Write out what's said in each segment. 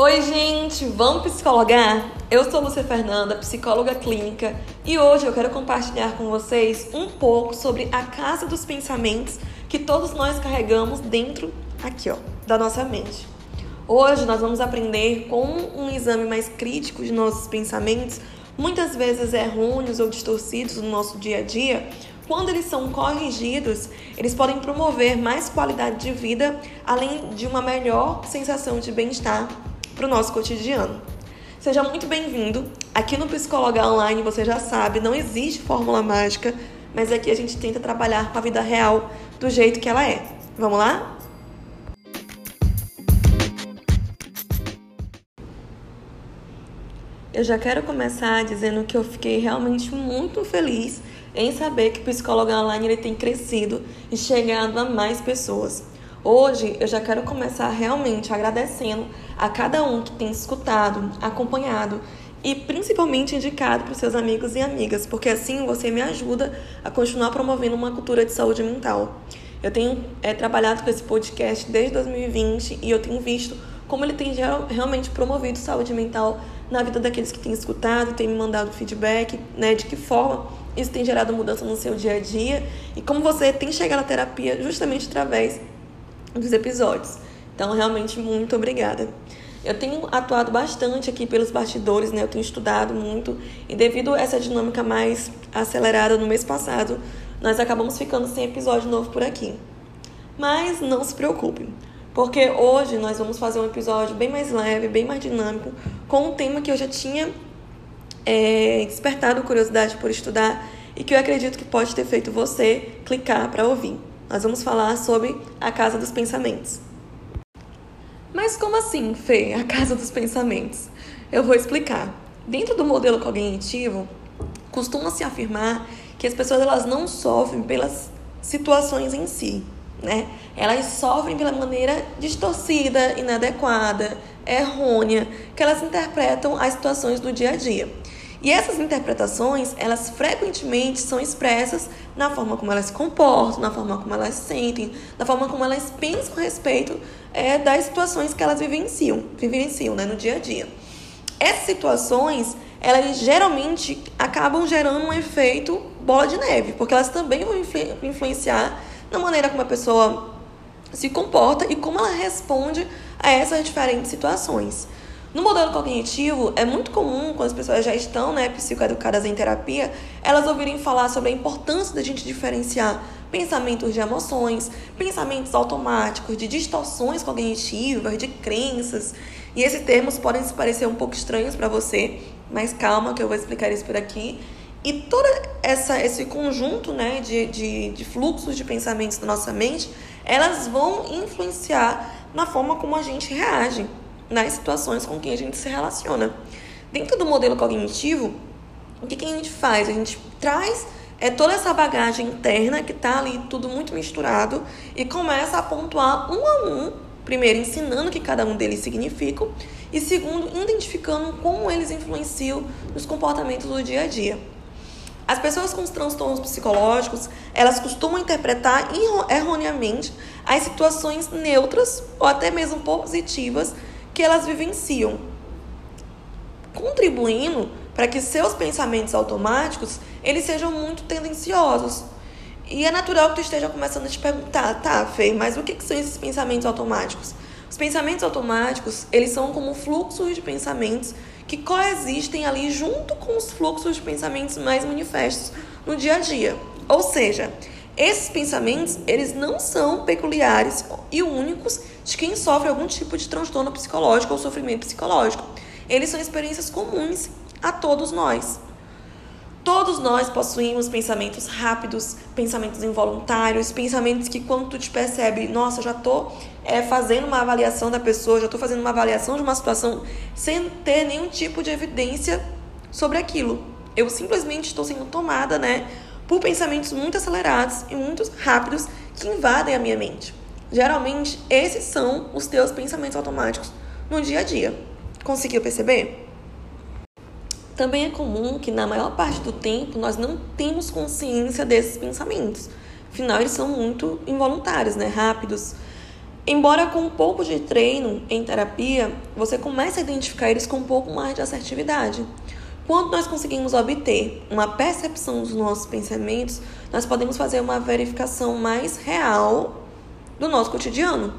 Oi, gente, vamos psicologar? Eu sou Lúcia Fernanda, psicóloga clínica, e hoje eu quero compartilhar com vocês um pouco sobre a casa dos pensamentos que todos nós carregamos dentro aqui, ó, da nossa mente. Hoje nós vamos aprender como um exame mais crítico de nossos pensamentos, muitas vezes errôneos ou distorcidos no nosso dia a dia, quando eles são corrigidos, eles podem promover mais qualidade de vida, além de uma melhor sensação de bem-estar para o nosso cotidiano. Seja muito bem-vindo. Aqui no Psicóloga Online você já sabe, não existe fórmula mágica, mas aqui a gente tenta trabalhar com a vida real do jeito que ela é. Vamos lá? Eu já quero começar dizendo que eu fiquei realmente muito feliz em saber que o Psicóloga Online ele tem crescido e chegado a mais pessoas. Hoje eu já quero começar realmente agradecendo a cada um que tem escutado, acompanhado e principalmente indicado para os seus amigos e amigas, porque assim você me ajuda a continuar promovendo uma cultura de saúde mental. Eu tenho é, trabalhado com esse podcast desde 2020 e eu tenho visto como ele tem realmente promovido saúde mental na vida daqueles que têm escutado, têm me mandado feedback, né, de que forma isso tem gerado mudança no seu dia a dia e como você tem chegado à terapia justamente através dos episódios. Então, realmente, muito obrigada. Eu tenho atuado bastante aqui pelos bastidores, né? Eu tenho estudado muito e devido a essa dinâmica mais acelerada no mês passado, nós acabamos ficando sem episódio novo por aqui. Mas não se preocupem, porque hoje nós vamos fazer um episódio bem mais leve, bem mais dinâmico, com um tema que eu já tinha é, despertado curiosidade por estudar e que eu acredito que pode ter feito você clicar para ouvir. Nós vamos falar sobre a casa dos pensamentos. Mas como assim, Fê, a casa dos pensamentos? Eu vou explicar. Dentro do modelo cognitivo, costuma-se afirmar que as pessoas elas não sofrem pelas situações em si, né? Elas sofrem pela maneira distorcida, inadequada, errônea que elas interpretam as situações do dia a dia. E essas interpretações, elas frequentemente são expressas na forma como elas se comportam, na forma como elas sentem, na forma como elas pensam a respeito é, das situações que elas vivenciam, vivenciam né, no dia a dia. Essas situações, elas geralmente acabam gerando um efeito bola de neve, porque elas também vão influ influenciar na maneira como a pessoa se comporta e como ela responde a essas diferentes situações. No modelo cognitivo, é muito comum, quando as pessoas já estão né, psicoeducadas em terapia, elas ouvirem falar sobre a importância da gente diferenciar pensamentos de emoções, pensamentos automáticos, de distorções cognitivas, de crenças. E esses termos podem se parecer um pouco estranhos para você, mas calma que eu vou explicar isso por aqui. E todo essa, esse conjunto né, de, de, de fluxos de pensamentos da nossa mente, elas vão influenciar na forma como a gente reage nas situações com quem a gente se relaciona. Dentro do modelo cognitivo, o que, que a gente faz? A gente traz é, toda essa bagagem interna que está ali tudo muito misturado e começa a pontuar um a um, primeiro ensinando o que cada um deles significa e segundo identificando como eles influenciam nos comportamentos do dia a dia. As pessoas com os transtornos psicológicos, elas costumam interpretar erroneamente as situações neutras ou até mesmo positivas que elas vivenciam, contribuindo para que seus pensamentos automáticos eles sejam muito tendenciosos. E é natural que tu esteja começando a te perguntar, tá, Fê, mas o que, que são esses pensamentos automáticos? Os pensamentos automáticos, eles são como fluxos de pensamentos que coexistem ali junto com os fluxos de pensamentos mais manifestos no dia a dia. Ou seja, esses pensamentos, eles não são peculiares e únicos de quem sofre algum tipo de transtorno psicológico ou sofrimento psicológico. Eles são experiências comuns a todos nós. Todos nós possuímos pensamentos rápidos, pensamentos involuntários, pensamentos que quando tu te percebe, nossa, já tô é, fazendo uma avaliação da pessoa, já tô fazendo uma avaliação de uma situação sem ter nenhum tipo de evidência sobre aquilo. Eu simplesmente estou sendo tomada, né, por pensamentos muito acelerados e muito rápidos que invadem a minha mente. Geralmente, esses são os teus pensamentos automáticos no dia a dia. Conseguiu perceber? Também é comum que na maior parte do tempo nós não temos consciência desses pensamentos. Afinal, eles são muito involuntários, né? rápidos. Embora com um pouco de treino em terapia, você comece a identificar eles com um pouco mais de assertividade. Quando nós conseguimos obter uma percepção dos nossos pensamentos, nós podemos fazer uma verificação mais real do nosso cotidiano,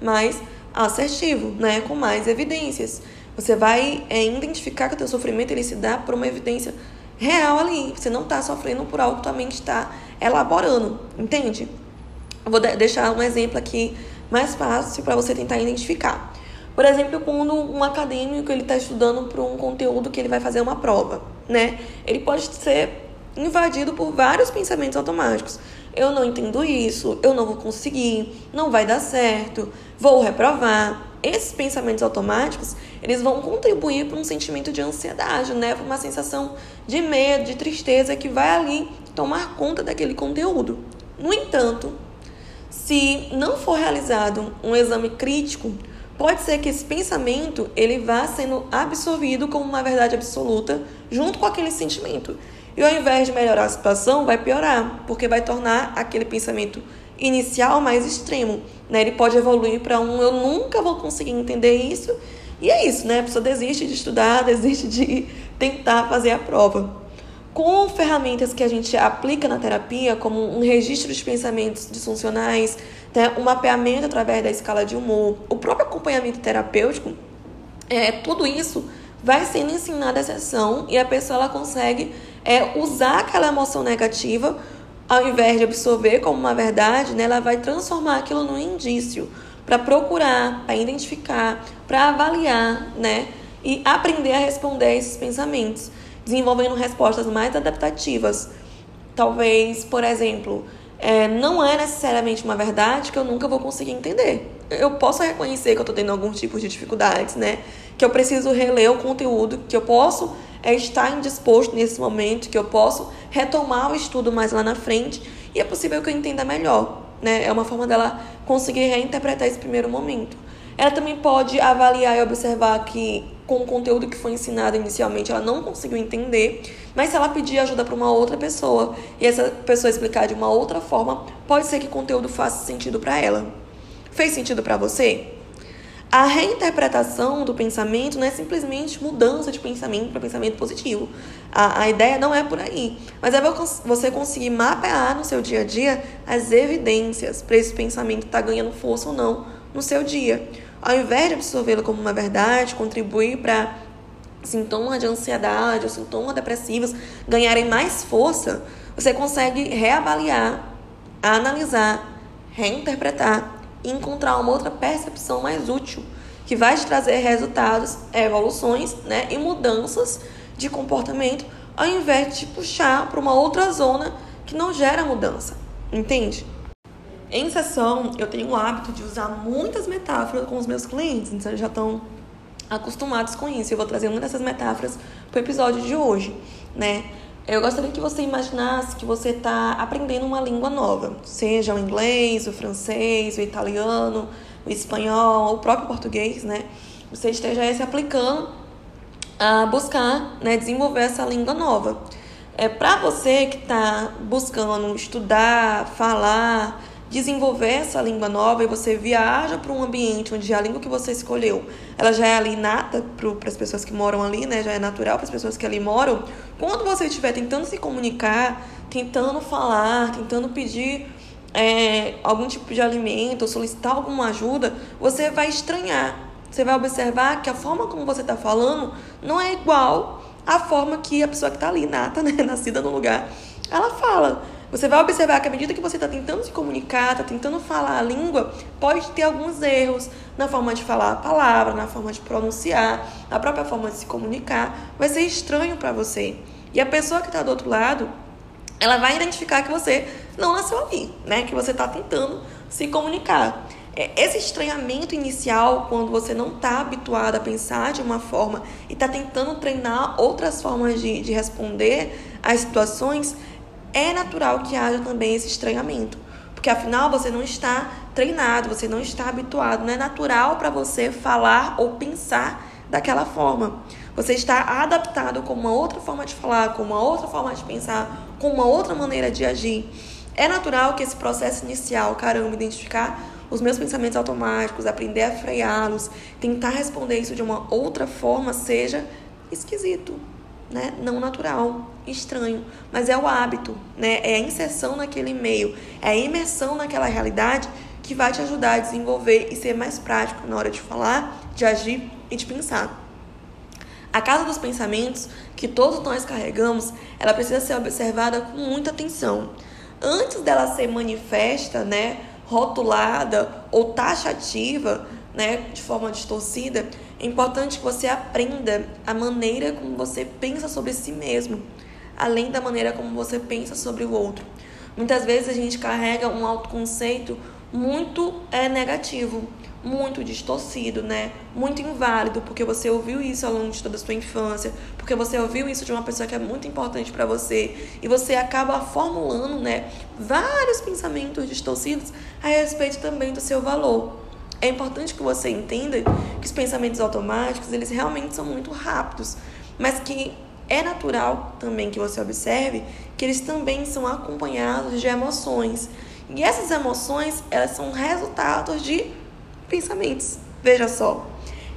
mais assertivo, né, com mais evidências. Você vai é, identificar que o teu sofrimento ele se dá por uma evidência real ali. Você não está sofrendo por algo que tua mente está elaborando, entende? Eu vou deixar um exemplo aqui mais fácil para você tentar identificar. Por exemplo, quando um acadêmico ele está estudando para um conteúdo que ele vai fazer uma prova, né? Ele pode ser invadido por vários pensamentos automáticos. Eu não entendo isso, eu não vou conseguir, não vai dar certo, vou reprovar. Esses pensamentos automáticos, eles vão contribuir para um sentimento de ansiedade, né? Para uma sensação de medo, de tristeza que vai ali tomar conta daquele conteúdo. No entanto, se não for realizado um exame crítico, pode ser que esse pensamento ele vá sendo absorvido como uma verdade absoluta junto com aquele sentimento. E ao invés de melhorar a situação, vai piorar, porque vai tornar aquele pensamento inicial mais extremo. Né? Ele pode evoluir para um eu nunca vou conseguir entender isso. E é isso, né? A pessoa desiste de estudar, desiste de tentar fazer a prova com ferramentas que a gente aplica na terapia, como um registro de pensamentos disfuncionais, né, um mapeamento através da escala de humor, o próprio acompanhamento terapêutico, é, tudo isso vai sendo ensinado à sessão e a pessoa ela consegue é, usar aquela emoção negativa, ao invés de absorver como uma verdade, né, ela vai transformar aquilo num indício para procurar, para identificar, para avaliar, né, e aprender a responder a esses pensamentos desenvolvendo respostas mais adaptativas. Talvez, por exemplo, é, não é necessariamente uma verdade que eu nunca vou conseguir entender. Eu posso reconhecer que eu estou tendo alguns tipos de dificuldades, né? Que eu preciso reler o conteúdo, que eu posso é, estar indisposto nesse momento, que eu posso retomar o estudo mais lá na frente e é possível que eu entenda melhor, né? É uma forma dela conseguir reinterpretar esse primeiro momento. Ela também pode avaliar e observar que com o conteúdo que foi ensinado inicialmente ela não conseguiu entender, mas se ela pedir ajuda para uma outra pessoa e essa pessoa explicar de uma outra forma, pode ser que o conteúdo faça sentido para ela. Fez sentido para você? A reinterpretação do pensamento não é simplesmente mudança de pensamento para pensamento positivo. A, a ideia não é por aí. Mas é você conseguir mapear no seu dia a dia as evidências para esse pensamento estar tá ganhando força ou não no seu dia ao invés de absorvê-lo como uma verdade, contribuir para sintomas de ansiedade ou sintomas depressivos ganharem mais força, você consegue reavaliar, analisar, reinterpretar e encontrar uma outra percepção mais útil que vai te trazer resultados, evoluções né, e mudanças de comportamento, ao invés de te puxar para uma outra zona que não gera mudança. Entende? Em sessão, eu tenho o hábito de usar muitas metáforas com os meus clientes, então já estão acostumados com isso. Eu vou trazer uma dessas metáforas para o episódio de hoje, né? Eu gostaria que você imaginasse que você está aprendendo uma língua nova, seja o inglês, o francês, o italiano, o espanhol, o próprio português, né? Você esteja se aplicando a buscar, né, desenvolver essa língua nova. É para você que está buscando estudar, falar, desenvolver essa língua nova e você viaja para um ambiente onde a língua que você escolheu, ela já é ali inata para as pessoas que moram ali, né? Já é natural para as pessoas que ali moram. Quando você estiver tentando se comunicar, tentando falar, tentando pedir é, algum tipo de alimento, ou solicitar alguma ajuda, você vai estranhar. Você vai observar que a forma como você está falando não é igual à forma que a pessoa que está ali, nata, né? Nascida no lugar, ela fala. Você vai observar que à medida que você está tentando se comunicar, está tentando falar a língua, pode ter alguns erros na forma de falar a palavra, na forma de pronunciar, na própria forma de se comunicar. Vai ser estranho para você. E a pessoa que está do outro lado, ela vai identificar que você não nasceu ali, né? Que você está tentando se comunicar. É, esse estranhamento inicial, quando você não está habituado a pensar de uma forma e está tentando treinar outras formas de, de responder às situações, é natural que haja também esse estranhamento. Porque afinal você não está treinado, você não está habituado, não é natural para você falar ou pensar daquela forma. Você está adaptado com uma outra forma de falar, com uma outra forma de pensar, com uma outra maneira de agir. É natural que esse processo inicial, caramba, identificar os meus pensamentos automáticos, aprender a freá-los, tentar responder isso de uma outra forma seja esquisito, né? Não natural, estranho, mas é o hábito, né? É a inserção naquele meio, é a imersão naquela realidade que vai te ajudar a desenvolver e ser mais prático na hora de falar, de agir e de pensar. A casa dos pensamentos que todos nós carregamos, ela precisa ser observada com muita atenção. Antes dela ser manifesta, né, rotulada ou taxativa, né, de forma distorcida, é importante que você aprenda a maneira como você pensa sobre si mesmo, além da maneira como você pensa sobre o outro. Muitas vezes a gente carrega um autoconceito muito é, negativo, muito distorcido, né? Muito inválido, porque você ouviu isso ao longo de toda a sua infância, porque você ouviu isso de uma pessoa que é muito importante para você, e você acaba formulando, né, vários pensamentos distorcidos a respeito também do seu valor. É importante que você entenda que os pensamentos automáticos, eles realmente são muito rápidos, mas que é natural também que você observe que eles também são acompanhados de emoções. E essas emoções, elas são resultados de pensamentos. Veja só.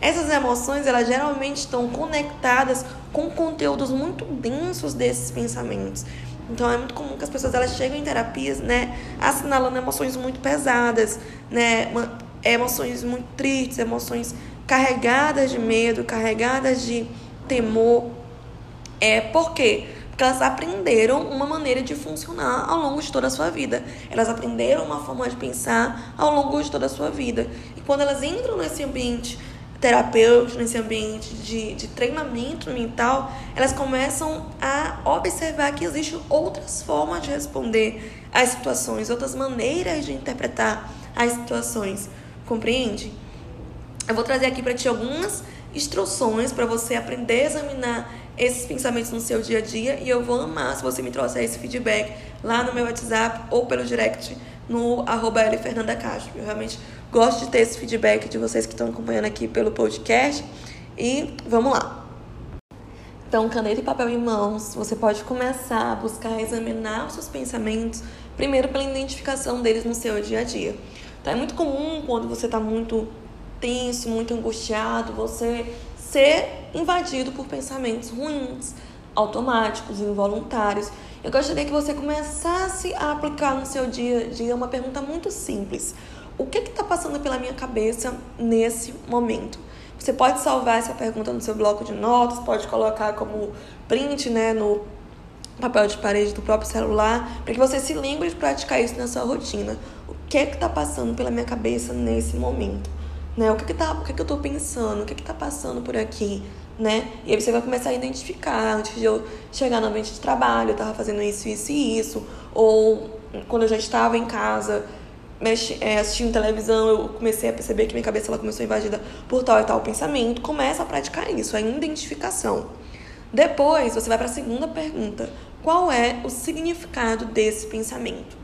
Essas emoções, elas geralmente estão conectadas com conteúdos muito densos desses pensamentos. Então é muito comum que as pessoas elas chegam em terapias, né, assinalando emoções muito pesadas, né, emoções muito tristes, emoções carregadas de medo, carregadas de temor. É por quê? Porque elas aprenderam uma maneira de funcionar ao longo de toda a sua vida. Elas aprenderam uma forma de pensar ao longo de toda a sua vida. E quando elas entram nesse ambiente terapêutico, nesse ambiente de, de treinamento mental, elas começam a observar que existem outras formas de responder às situações, outras maneiras de interpretar as situações. Compreende? Eu vou trazer aqui para ti algumas instruções para você aprender a examinar esses pensamentos no seu dia a dia e eu vou amar se você me trouxer esse feedback lá no meu WhatsApp ou pelo direct no arroba Fernanda Castro. Eu realmente gosto de ter esse feedback de vocês que estão acompanhando aqui pelo podcast e vamos lá. Então, caneta e papel em mãos, você pode começar a buscar examinar os seus pensamentos, primeiro pela identificação deles no seu dia a dia. Então, é muito comum quando você está muito tenso, muito angustiado, você ser invadido por pensamentos ruins, automáticos, involuntários. Eu gostaria que você começasse a aplicar no seu dia a dia uma pergunta muito simples: O que está passando pela minha cabeça nesse momento? Você pode salvar essa pergunta no seu bloco de notas, pode colocar como print né, no papel de parede do próprio celular, para que você se lembre de praticar isso na sua rotina. Que é está passando pela minha cabeça nesse momento? né? O que que, tá, o que, que eu tô pensando? O que que tá passando por aqui, né? E aí você vai começar a identificar, antes de eu chegar no ambiente de trabalho, eu tava fazendo isso, isso e isso, ou quando eu já estava em casa, é, assistindo televisão, eu comecei a perceber que minha cabeça ela começou invadida por tal e tal pensamento. Começa a praticar isso, a identificação. Depois, você vai para a segunda pergunta: qual é o significado desse pensamento?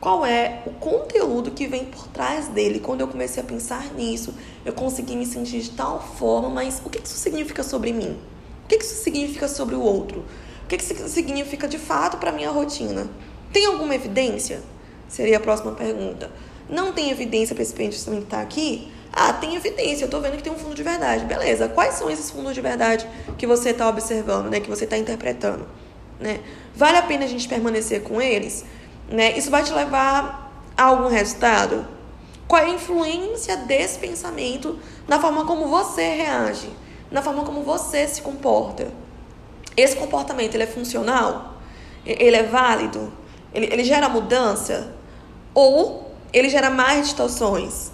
Qual é o conteúdo que vem por trás dele. Quando eu comecei a pensar nisso, eu consegui me sentir de tal forma, mas o que isso significa sobre mim? O que isso significa sobre o outro? O que isso significa de fato para minha rotina? Tem alguma evidência? Seria a próxima pergunta. Não tem evidência para esse pensamento estar aqui? Ah, tem evidência, eu estou vendo que tem um fundo de verdade. Beleza, quais são esses fundos de verdade que você está observando, né? Que você está interpretando? Né? Vale a pena a gente permanecer com eles? Né? Isso vai te levar a algum resultado? Qual é a influência desse pensamento na forma como você reage, na forma como você se comporta? Esse comportamento ele é funcional? Ele é válido? Ele, ele gera mudança? Ou ele gera mais distorções?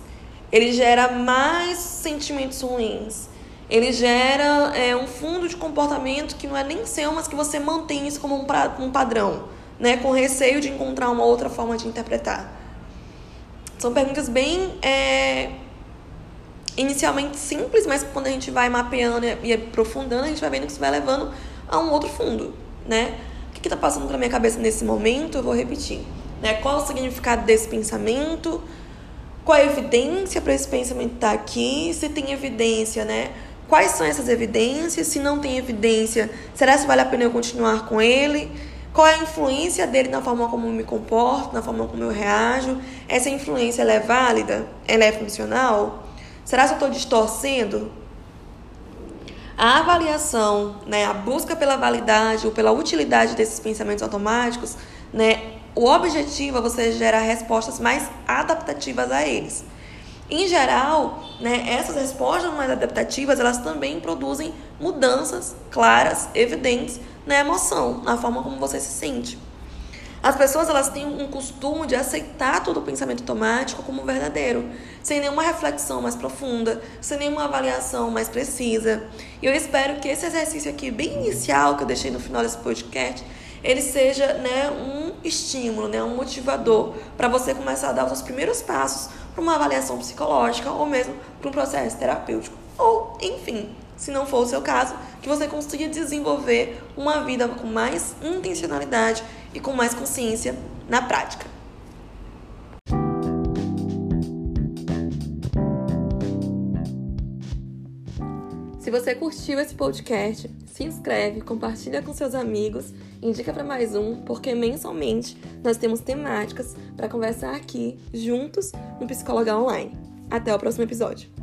Ele gera mais sentimentos ruins? Ele gera é, um fundo de comportamento que não é nem seu, mas que você mantém isso como um, pra, um padrão né, com receio de encontrar uma outra forma de interpretar? São perguntas bem é, inicialmente simples, mas quando a gente vai mapeando e aprofundando, a gente vai vendo que isso vai levando a um outro fundo, né? O que está passando pela minha cabeça nesse momento? Eu vou repetir. Né? Qual o significado desse pensamento? Qual a evidência para esse pensamento estar tá aqui? Se tem evidência, né? Quais são essas evidências? Se não tem evidência, será que vale a pena eu continuar com ele? Qual é a influência dele na forma como eu me comporto, na forma como eu reajo? Essa influência é válida? Ela é funcional? Será que eu estou distorcendo? A avaliação, né, a busca pela validade ou pela utilidade desses pensamentos automáticos, né, o objetivo é você gerar respostas mais adaptativas a eles. Em geral, né, essas respostas mais adaptativas, elas também produzem mudanças claras, evidentes na emoção, na forma como você se sente. As pessoas elas têm um costume de aceitar todo o pensamento automático como verdadeiro, sem nenhuma reflexão mais profunda, sem nenhuma avaliação mais precisa. E eu espero que esse exercício aqui, bem inicial, que eu deixei no final desse podcast, ele seja né, um estímulo, né, um motivador para você começar a dar os seus primeiros passos para uma avaliação psicológica ou mesmo para um processo terapêutico. Ou, enfim, se não for o seu caso, que você consiga desenvolver uma vida com mais intencionalidade e com mais consciência na prática. Se você curtiu esse podcast, se inscreve, compartilha com seus amigos, indica para mais um, porque mensalmente nós temos temáticas para conversar aqui juntos no Psicóloga Online. Até o próximo episódio.